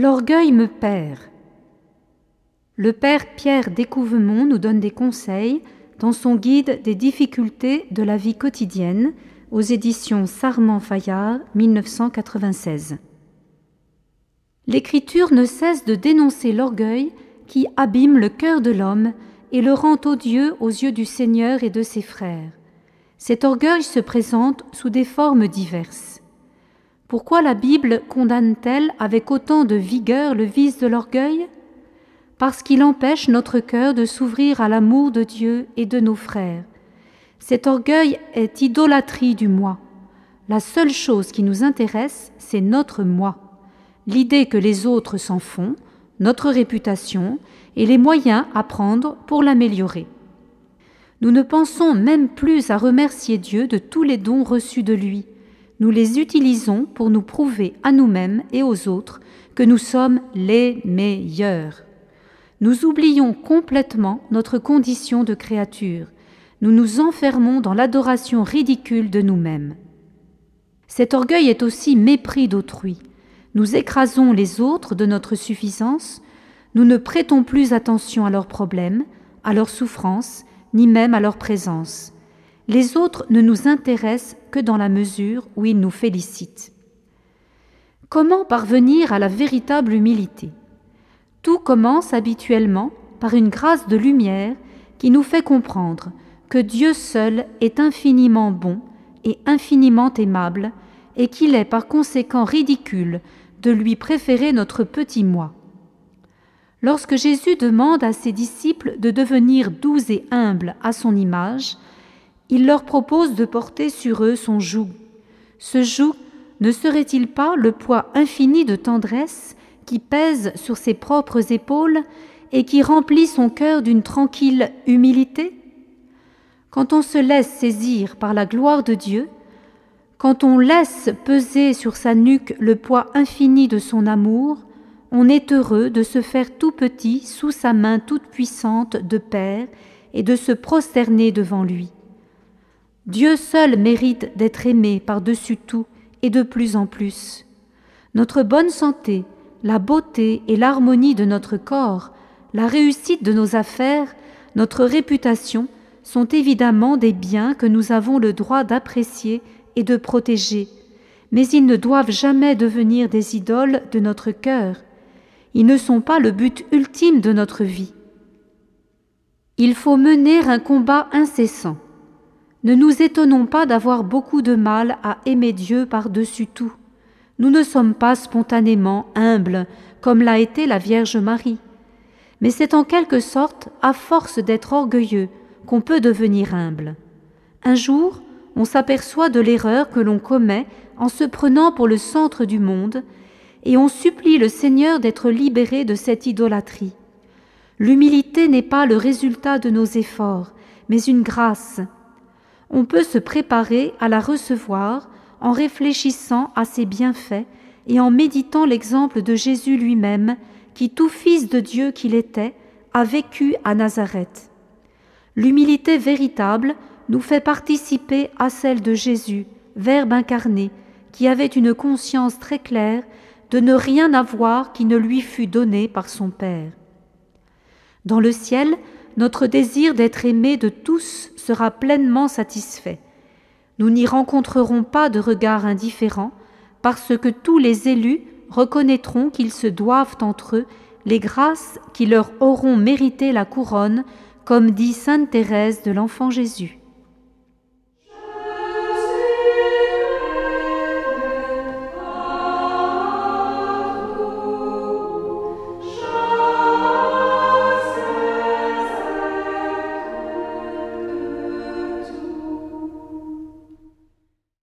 L'orgueil me perd. Le père Pierre Découvemont nous donne des conseils dans son guide des difficultés de la vie quotidienne aux éditions Sarment-Fayard 1996. L'Écriture ne cesse de dénoncer l'orgueil qui abîme le cœur de l'homme et le rend odieux aux yeux du Seigneur et de ses frères. Cet orgueil se présente sous des formes diverses. Pourquoi la Bible condamne-t-elle avec autant de vigueur le vice de l'orgueil? Parce qu'il empêche notre cœur de s'ouvrir à l'amour de Dieu et de nos frères. Cet orgueil est idolâtrie du moi. La seule chose qui nous intéresse, c'est notre moi, l'idée que les autres s'en font, notre réputation et les moyens à prendre pour l'améliorer. Nous ne pensons même plus à remercier Dieu de tous les dons reçus de lui. Nous les utilisons pour nous prouver à nous-mêmes et aux autres que nous sommes les meilleurs. Nous oublions complètement notre condition de créature. Nous nous enfermons dans l'adoration ridicule de nous-mêmes. Cet orgueil est aussi mépris d'autrui. Nous écrasons les autres de notre suffisance, nous ne prêtons plus attention à leurs problèmes, à leurs souffrances, ni même à leur présence. Les autres ne nous intéressent que dans la mesure où ils nous félicitent. Comment parvenir à la véritable humilité? Tout commence habituellement par une grâce de lumière qui nous fait comprendre que Dieu seul est infiniment bon et infiniment aimable, et qu'il est par conséquent ridicule de lui préférer notre petit moi. Lorsque Jésus demande à ses disciples de devenir doux et humbles à son image, il leur propose de porter sur eux son joug. Ce joug ne serait-il pas le poids infini de tendresse qui pèse sur ses propres épaules et qui remplit son cœur d'une tranquille humilité? Quand on se laisse saisir par la gloire de Dieu, quand on laisse peser sur sa nuque le poids infini de son amour, on est heureux de se faire tout petit sous sa main toute puissante de Père et de se prosterner devant lui. Dieu seul mérite d'être aimé par-dessus tout et de plus en plus. Notre bonne santé, la beauté et l'harmonie de notre corps, la réussite de nos affaires, notre réputation sont évidemment des biens que nous avons le droit d'apprécier et de protéger, mais ils ne doivent jamais devenir des idoles de notre cœur, ils ne sont pas le but ultime de notre vie. Il faut mener un combat incessant. Ne nous étonnons pas d'avoir beaucoup de mal à aimer Dieu par-dessus tout. Nous ne sommes pas spontanément humbles, comme l'a été la Vierge Marie. Mais c'est en quelque sorte à force d'être orgueilleux qu'on peut devenir humble. Un jour, on s'aperçoit de l'erreur que l'on commet en se prenant pour le centre du monde et on supplie le Seigneur d'être libéré de cette idolâtrie. L'humilité n'est pas le résultat de nos efforts, mais une grâce. On peut se préparer à la recevoir en réfléchissant à ses bienfaits et en méditant l'exemple de Jésus lui-même, qui, tout fils de Dieu qu'il était, a vécu à Nazareth. L'humilité véritable nous fait participer à celle de Jésus, Verbe incarné, qui avait une conscience très claire de ne rien avoir qui ne lui fût donné par son Père. Dans le ciel, notre désir d'être aimé de tous sera pleinement satisfait. Nous n'y rencontrerons pas de regard indifférent, parce que tous les élus reconnaîtront qu'ils se doivent entre eux les grâces qui leur auront mérité la couronne, comme dit sainte Thérèse de l'Enfant Jésus.